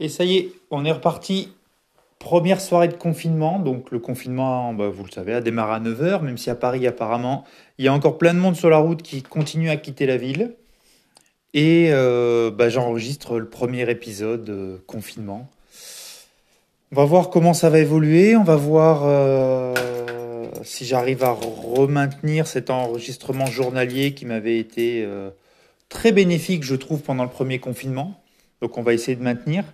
Et ça y est, on est reparti. Première soirée de confinement. Donc le confinement, bah, vous le savez, a démarré à 9h, même si à Paris, apparemment, il y a encore plein de monde sur la route qui continue à quitter la ville. Et euh, bah, j'enregistre le premier épisode euh, confinement. On va voir comment ça va évoluer. On va voir euh, si j'arrive à remaintenir cet enregistrement journalier qui m'avait été très bénéfique, je trouve, pendant le premier confinement. Donc on va essayer de maintenir.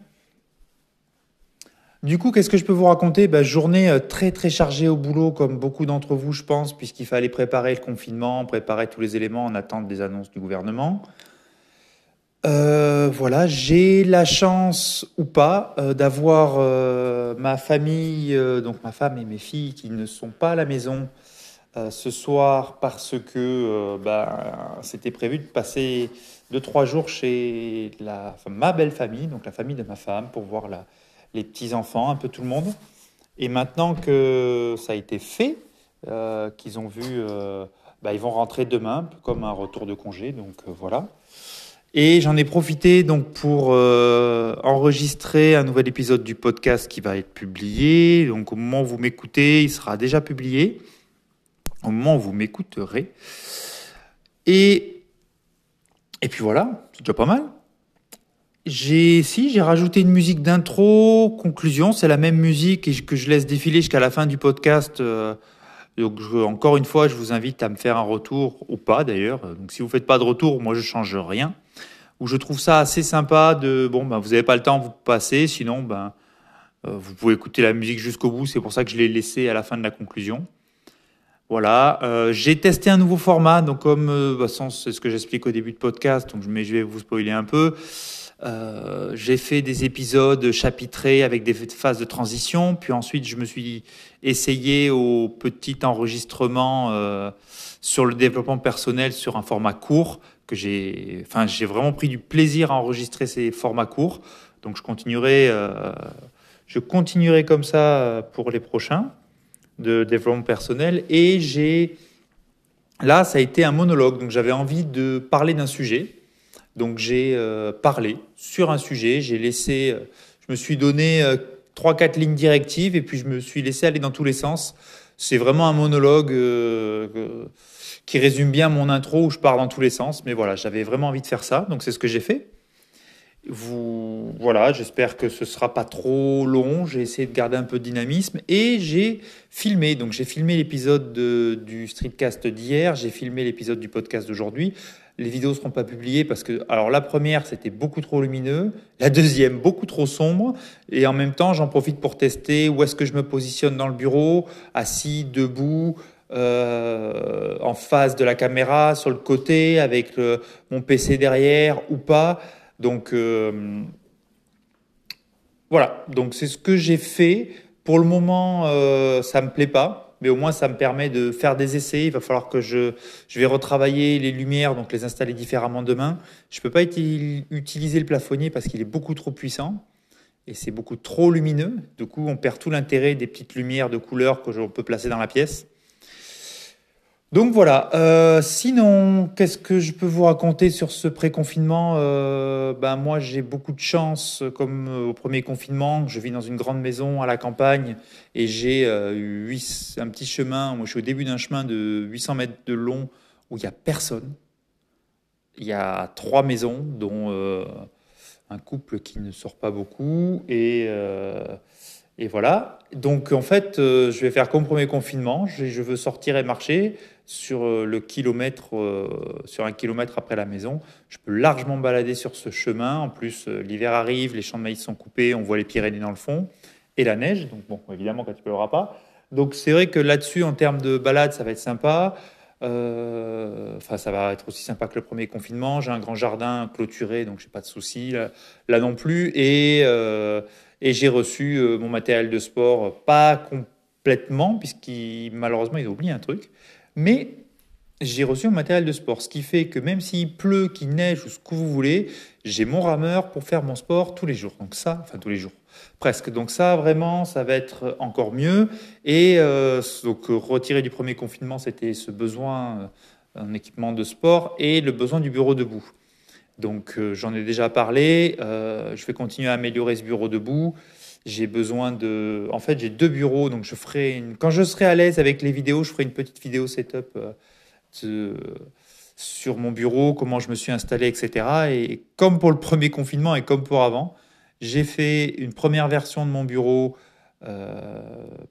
Du coup, qu'est-ce que je peux vous raconter? Bah, Journée euh, très très chargée au boulot, comme beaucoup d'entre vous, je pense, puisqu'il fallait préparer le confinement, préparer tous les éléments en attente des annonces du gouvernement. Euh, voilà, j'ai la chance ou pas euh, d'avoir ma famille, donc ma femme et mes filles, qui ne sont pas à la maison ce soir parce que bah, c'était prévu de passer deux trois jours chez ma belle famille, donc la famille de ma femme, pour voir la, les petits enfants, un peu tout le monde. Et maintenant que ça a été fait, euh, qu'ils ont vu, euh, bah, ils vont rentrer demain, comme un retour de congé, donc euh, voilà. Et j'en ai profité donc pour enregistrer un nouvel épisode du podcast qui va être publié. Donc au moment où vous m'écoutez, il sera déjà publié. Au moment où vous m'écouterez. Et et puis voilà, c'est déjà pas mal. J'ai si j'ai rajouté une musique d'intro, conclusion, c'est la même musique que je laisse défiler jusqu'à la fin du podcast. euh, donc encore une fois, je vous invite à me faire un retour ou pas d'ailleurs. Donc si vous faites pas de retour, moi je change rien. Où je trouve ça assez sympa de bon ben vous avez pas le temps, vous passez. Sinon ben euh, vous pouvez écouter la musique jusqu'au bout. C'est pour ça que je l'ai laissé à la fin de la conclusion. Voilà, euh, j'ai testé un nouveau format, donc comme euh, façon, c'est ce que j'explique au début de podcast, donc mais je vais vous spoiler un peu. Euh, j'ai fait des épisodes chapitrés avec des phases de transition, puis ensuite je me suis essayé au petit enregistrement euh, sur le développement personnel sur un format court que j'ai, enfin j'ai vraiment pris du plaisir à enregistrer ces formats courts, donc je continuerai, je continuerai comme ça pour les prochains de développement personnel et j'ai là ça a été un monologue. Donc j'avais envie de parler d'un sujet. Donc j'ai euh, parlé sur un sujet. J'ai laissé euh, je me suis donné euh, trois quatre lignes directives et puis je me suis laissé aller dans tous les sens. C'est vraiment un monologue euh, euh, qui résume bien mon intro où je pars dans tous les sens. Mais voilà j'avais vraiment envie de faire ça. Donc c'est ce que j'ai fait voilà, j'espère que ce sera pas trop long. J'ai essayé de garder un peu de dynamisme et j'ai filmé. Donc j'ai filmé l'épisode de- du streetcast d'hier, j'ai filmé l'épisode du podcast d'aujourd'hui. Les vidéos seront pas publiées parce que alors la première c'était beaucoup trop lumineux, la deuxième beaucoup trop sombre et en même temps j'en profite pour tester où est-ce que je me positionne dans le bureau, assis, debout. euh, en face de la caméra, sur le côté, avec mon PC derrière ou pas. Donc euh, voilà, donc c'est ce que j'ai fait. Pour le moment, euh, ça me plaît pas, mais au moins ça me permet de faire des essais. Il va falloir que je, je vais retravailler les lumières, donc les installer différemment demain. Je peux pas uti- utiliser le plafonnier parce qu'il est beaucoup trop puissant et c'est beaucoup trop lumineux. Du coup, on perd tout l'intérêt des petites lumières de couleur que l'on peut placer dans la pièce. Donc voilà. Euh, sinon, qu'est-ce que je peux vous raconter sur ce pré-confinement Euh, Ben moi, j'ai beaucoup de chance, comme euh, au premier confinement. Je vis dans une grande maison à la campagne et j'ai euh, un petit chemin. Moi, je suis au début d'un chemin de 800 mètres de long où il y a personne. Il y a trois maisons, dont un couple qui ne sort pas beaucoup et et voilà. Donc en fait, je vais faire comme premier confinement. Je, je veux sortir et marcher sur euh, le kilomètre, euh, sur un kilomètre après la maison. Je peux largement me balader sur ce chemin. En plus, euh, l'hiver arrive, les champs de maïs sont coupés, on voit les Pyrénées dans le fond et la neige. Donc bon, évidemment, quand il pleuvra pas. Donc c'est vrai que là-dessus, en termes de balade, ça va être sympa. Enfin, ça va être aussi sympa que le premier confinement. J'ai un grand jardin clôturé, donc j'ai pas de soucis là, non plus. Et et j'ai reçu mon matériel de sport, pas complètement, puisqu'il malheureusement ils oublié un truc, mais j'ai reçu mon matériel de sport, ce qui fait que même s'il pleut, qu'il neige ou ce que vous voulez, j'ai mon rameur pour faire mon sport tous les jours. Donc ça, enfin tous les jours, presque. Donc ça, vraiment, ça va être encore mieux. Et euh, donc retiré du premier confinement, c'était ce besoin euh, en équipement de sport et le besoin du bureau debout. Donc j'en ai déjà parlé. je vais continuer à améliorer ce bureau debout. J'ai besoin de. En fait, j'ai deux bureaux, donc je ferai. Quand je serai à l'aise avec les vidéos, je ferai une petite vidéo setup de... sur mon bureau, comment je me suis installé, etc. Et comme pour le premier confinement et comme pour avant, j'ai fait une première version de mon bureau euh,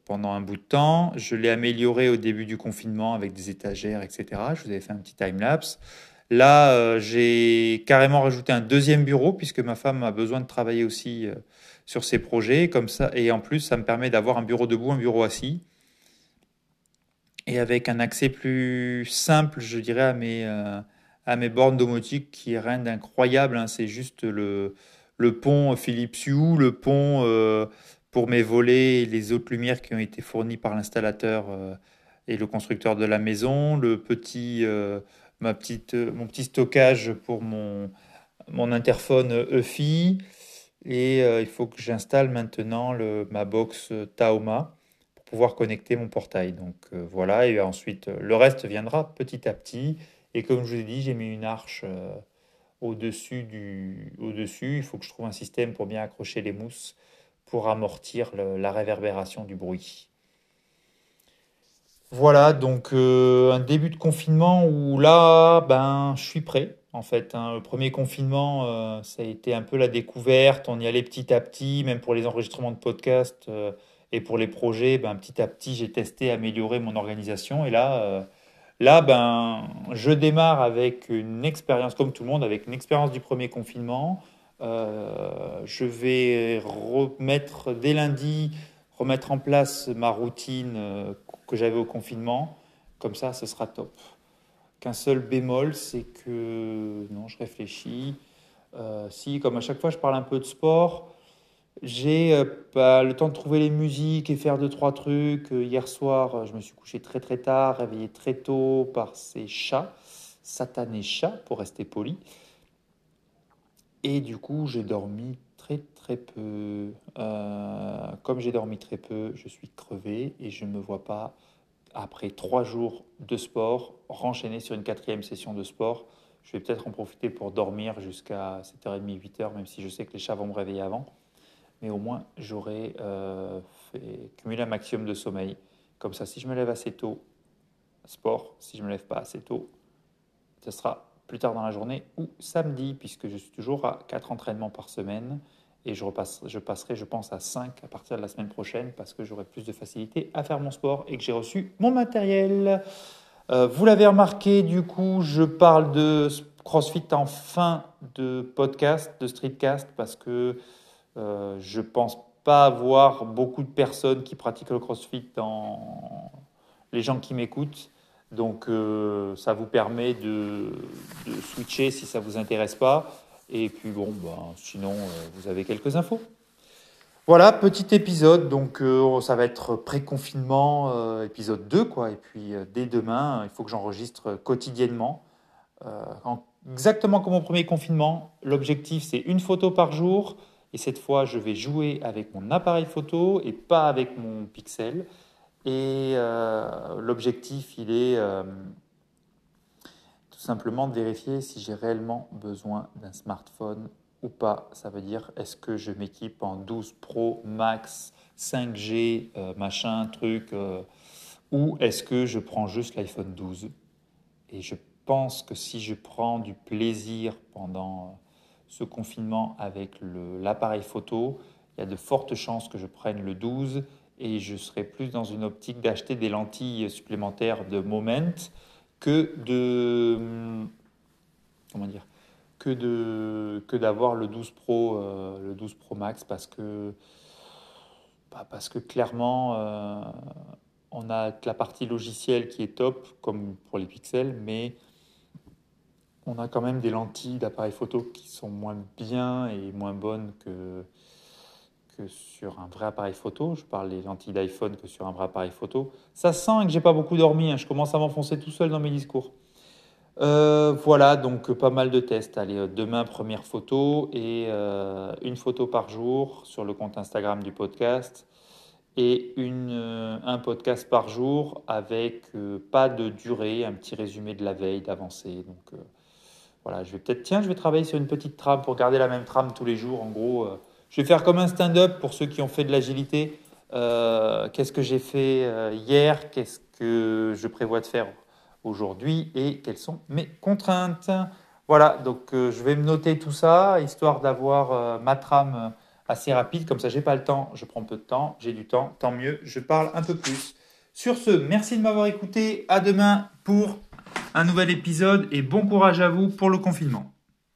pendant un bout de temps. Je l'ai amélioré au début du confinement avec des étagères, etc. Je vous avais fait un petit time-lapse. Là, euh, j'ai carrément rajouté un deuxième bureau puisque ma femme a besoin de travailler aussi euh, sur ses projets. Comme ça, et en plus, ça me permet d'avoir un bureau debout, un bureau assis. Et avec un accès plus simple, je dirais, à mes, à mes bornes domotiques qui est rien d'incroyable. Hein. C'est juste le, le pont Philippe Hue, le pont pour mes volets et les autres lumières qui ont été fournies par l'installateur euh, et le constructeur de la maison, le petit, euh, ma petite, euh, mon petit stockage pour mon, mon interphone EFI, et il faut que j'installe maintenant le, ma box Taoma pour pouvoir connecter mon portail. Donc voilà, et ensuite le reste viendra petit à petit. Et comme je vous ai dit, j'ai mis une arche au-dessus du au-dessus. Il faut que je trouve un système pour bien accrocher les mousses pour amortir la réverbération du bruit. Voilà, donc euh, un début de confinement où là, ben, je suis prêt. En fait, hein. le premier confinement, euh, ça a été un peu la découverte. On y allait petit à petit, même pour les enregistrements de podcasts euh, et pour les projets. Ben, petit à petit, j'ai testé, amélioré mon organisation. Et là, là, ben, je démarre avec une expérience, comme tout le monde, avec une expérience du premier confinement. Je vais remettre dès lundi, remettre en place ma routine euh, que j'avais au confinement. Comme ça, ce sera top. Qu'un seul bémol, c'est que non, je réfléchis. Euh, si, comme à chaque fois, je parle un peu de sport, j'ai pas le temps de trouver les musiques et faire deux trois trucs. hier soir, je me suis couché très très tard, réveillé très tôt par ces chats, satanés chats pour rester poli. Et du coup, j'ai dormi très très peu. Euh, comme j'ai dormi très peu, je suis crevé et je ne me vois pas, après trois jours de sport, renchaîner sur une quatrième session de sport. Je vais peut-être en profiter pour dormir jusqu'à 7h30, 8h, même si je sais que les chats vont me réveiller avant. Mais au moins, j'aurai euh, cumuler un maximum de sommeil. Comme ça, si je me lève assez tôt, sport. Si je ne me lève pas assez tôt, ce sera plus tard dans la journée ou samedi, puisque je suis toujours à 4 entraînements par semaine et je, repasse, je passerai, je pense, à 5 à partir de la semaine prochaine parce que j'aurai plus de facilité à faire mon sport et que j'ai reçu mon matériel. Euh, vous l'avez remarqué, du coup, je parle de CrossFit en fin de podcast, de streetcast, parce que euh, je pense pas avoir beaucoup de personnes qui pratiquent le CrossFit dans les gens qui m'écoutent. Donc euh, ça vous permet de, switcher si ça ne vous intéresse pas. Et puis bon, ben, sinon, euh, vous avez quelques infos. Voilà, petit épisode. Donc euh, ça va être pré-confinement, épisode 2. Quoi. Et puis dès demain, il faut que j'enregistre quotidiennement. exactement comme au premier confinement. L'objectif, c'est une photo par jour. Et cette fois, je vais jouer avec mon appareil photo et pas avec mon pixel. Et euh, l'objectif, il est euh, tout simplement de vérifier si j'ai réellement besoin d'un smartphone ou pas. Ça veut dire, est-ce que je m'équipe en 12 Pro Max, 5G, euh, machin, truc, ou est-ce que je prends juste l'iPhone 12 Et je pense que si je prends du plaisir pendant ce confinement avec l'appareil photo, il y a de fortes chances que je prenne le 12 et je serais plus dans une optique d'acheter des lentilles supplémentaires de Moment que de comment dire que de que d'avoir le 12 Pro euh, le 12 Pro Max parce que bah, parce que clairement euh, on a la partie logicielle qui est top comme pour les pixels mais on a quand même des lentilles d'appareil photo qui sont moins bien et moins bonnes que sur un vrai appareil photo. Je parle des lentilles d'iPhone que sur un vrai appareil photo. Ça sent que j'ai pas beaucoup dormi. Hein. Je commence à m'enfoncer tout seul dans mes discours. Euh, voilà, donc pas mal de tests. Allez, euh, demain, première photo et euh, une photo par jour sur le compte Instagram du podcast et une, un podcast par jour avec pas de durée, un petit résumé de la veille, d'avancée. Donc voilà, je vais peut-être, tiens, je vais travailler sur une petite trame pour garder la même trame tous les jours. En gros, je vais faire comme un stand-up pour ceux qui ont fait de l'agilité. Euh, qu'est-ce que j'ai fait euh, hier? Qu'est-ce que je prévois de faire aujourd'hui? Et quelles sont mes contraintes? Voilà, donc je vais me noter tout ça, histoire d'avoir ma trame assez rapide. Comme ça, j'ai pas le temps, je prends peu de temps. J'ai du temps, tant mieux, je parle un peu plus. Sur ce, merci de m'avoir écouté. À demain pour un nouvel épisode et bon courage à vous pour le confinement.